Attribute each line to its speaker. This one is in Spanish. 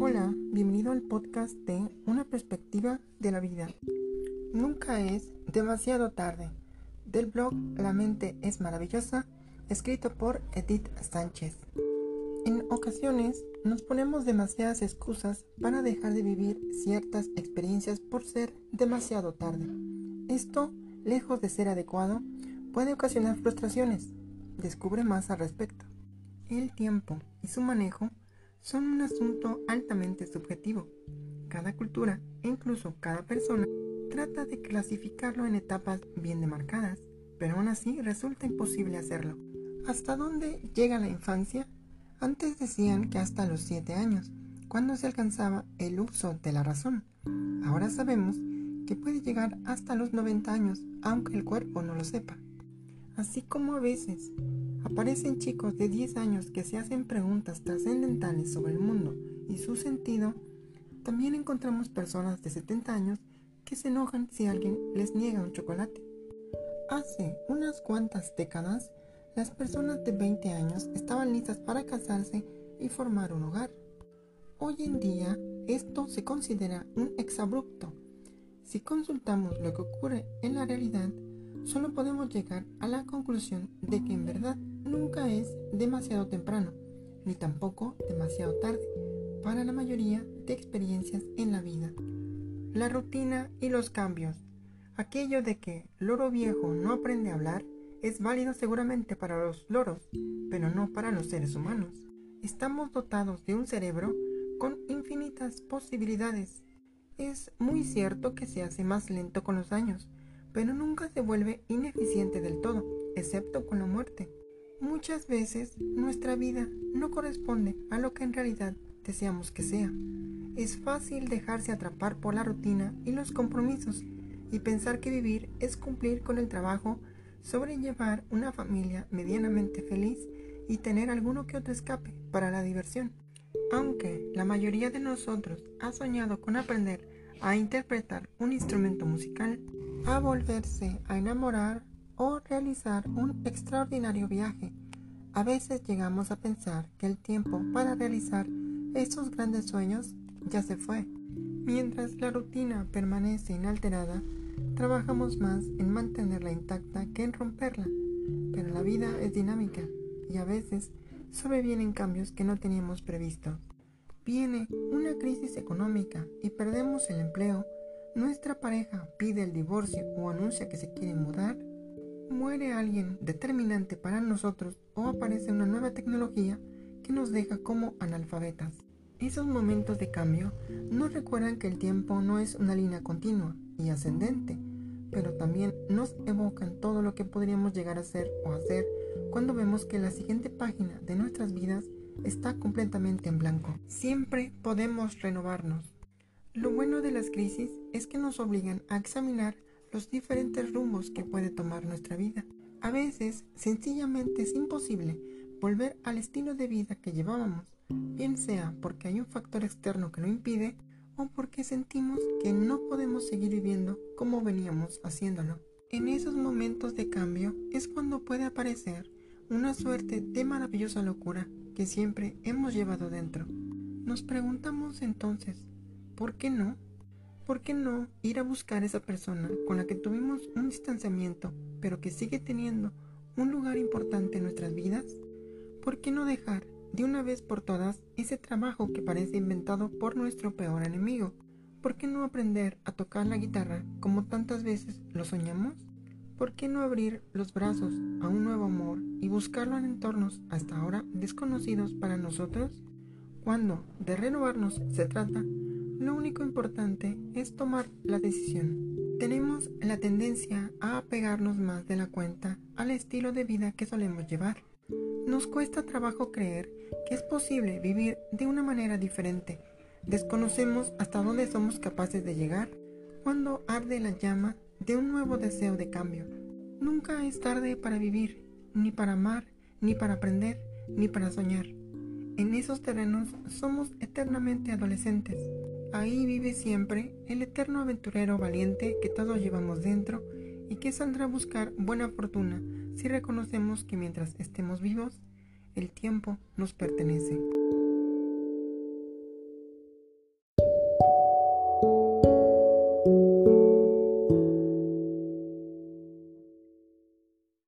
Speaker 1: Hola, bienvenido al podcast de Una perspectiva de la vida. Nunca es demasiado tarde. Del blog La mente es maravillosa, escrito por Edith Sánchez. En ocasiones nos ponemos demasiadas excusas para dejar de vivir ciertas experiencias por ser demasiado tarde. Esto, lejos de ser adecuado, puede ocasionar frustraciones. Descubre más al respecto. El tiempo y su manejo son un asunto altamente subjetivo. Cada cultura e incluso cada persona trata de clasificarlo en etapas bien demarcadas, pero aún así resulta imposible hacerlo. ¿Hasta dónde llega la infancia? Antes decían que hasta los 7 años, cuando se alcanzaba el uso de la razón. Ahora sabemos que puede llegar hasta los 90 años, aunque el cuerpo no lo sepa. Así como a veces Aparecen chicos de 10 años que se hacen preguntas trascendentales sobre el mundo y su sentido. También encontramos personas de 70 años que se enojan si alguien les niega un chocolate. Hace unas cuantas décadas, las personas de 20 años estaban listas para casarse y formar un hogar. Hoy en día, esto se considera un exabrupto. Si consultamos lo que ocurre en la realidad, solo podemos llegar a la conclusión de que en verdad nunca es demasiado temprano, ni tampoco demasiado tarde, para la mayoría de experiencias en la vida. La rutina y los cambios. Aquello de que loro viejo no aprende a hablar es válido seguramente para los loros, pero no para los seres humanos. Estamos dotados de un cerebro con infinitas posibilidades. Es muy cierto que se hace más lento con los años, pero nunca se vuelve ineficiente del todo, excepto con la muerte. Muchas veces nuestra vida no corresponde a lo que en realidad deseamos que sea. Es fácil dejarse atrapar por la rutina y los compromisos y pensar que vivir es cumplir con el trabajo, sobrellevar una familia medianamente feliz y tener alguno que otro escape para la diversión. Aunque la mayoría de nosotros ha soñado con aprender a interpretar un instrumento musical, a volverse a enamorar o realizar un extraordinario viaje. A veces llegamos a pensar que el tiempo para realizar esos grandes sueños ya se fue. Mientras la rutina permanece inalterada, trabajamos más en mantenerla intacta que en romperla. Pero la vida es dinámica y a veces sobrevienen cambios que no teníamos previsto. Viene una crisis económica y perdemos el empleo nuestra pareja pide el divorcio o anuncia que se quiere mudar, muere alguien determinante para nosotros o aparece una nueva tecnología que nos deja como analfabetas. Esos momentos de cambio nos recuerdan que el tiempo no es una línea continua y ascendente, pero también nos evocan todo lo que podríamos llegar a ser o hacer cuando vemos que la siguiente página de nuestras vidas está completamente en blanco. Siempre podemos renovarnos, lo bueno de las crisis es que nos obligan a examinar los diferentes rumbos que puede tomar nuestra vida. A veces, sencillamente es imposible volver al estilo de vida que llevábamos, bien sea porque hay un factor externo que lo impide o porque sentimos que no podemos seguir viviendo como veníamos haciéndolo. En esos momentos de cambio es cuando puede aparecer una suerte de maravillosa locura que siempre hemos llevado dentro. Nos preguntamos entonces, ¿por qué no? ¿Por qué no ir a buscar a esa persona con la que tuvimos un distanciamiento, pero que sigue teniendo un lugar importante en nuestras vidas? ¿Por qué no dejar de una vez por todas ese trabajo que parece inventado por nuestro peor enemigo? ¿Por qué no aprender a tocar la guitarra como tantas veces lo soñamos? ¿Por qué no abrir los brazos a un nuevo amor y buscarlo en entornos hasta ahora desconocidos para nosotros? Cuando de renovarnos se trata, lo único importante es tomar la decisión. Tenemos la tendencia a apegarnos más de la cuenta al estilo de vida que solemos llevar. Nos cuesta trabajo creer que es posible vivir de una manera diferente. Desconocemos hasta dónde somos capaces de llegar cuando arde la llama de un nuevo deseo de cambio. Nunca es tarde para vivir, ni para amar, ni para aprender, ni para soñar. En esos terrenos somos eternamente adolescentes. Ahí vive siempre el eterno aventurero valiente que todos llevamos dentro y que saldrá a buscar buena fortuna si reconocemos que mientras estemos vivos, el tiempo nos pertenece.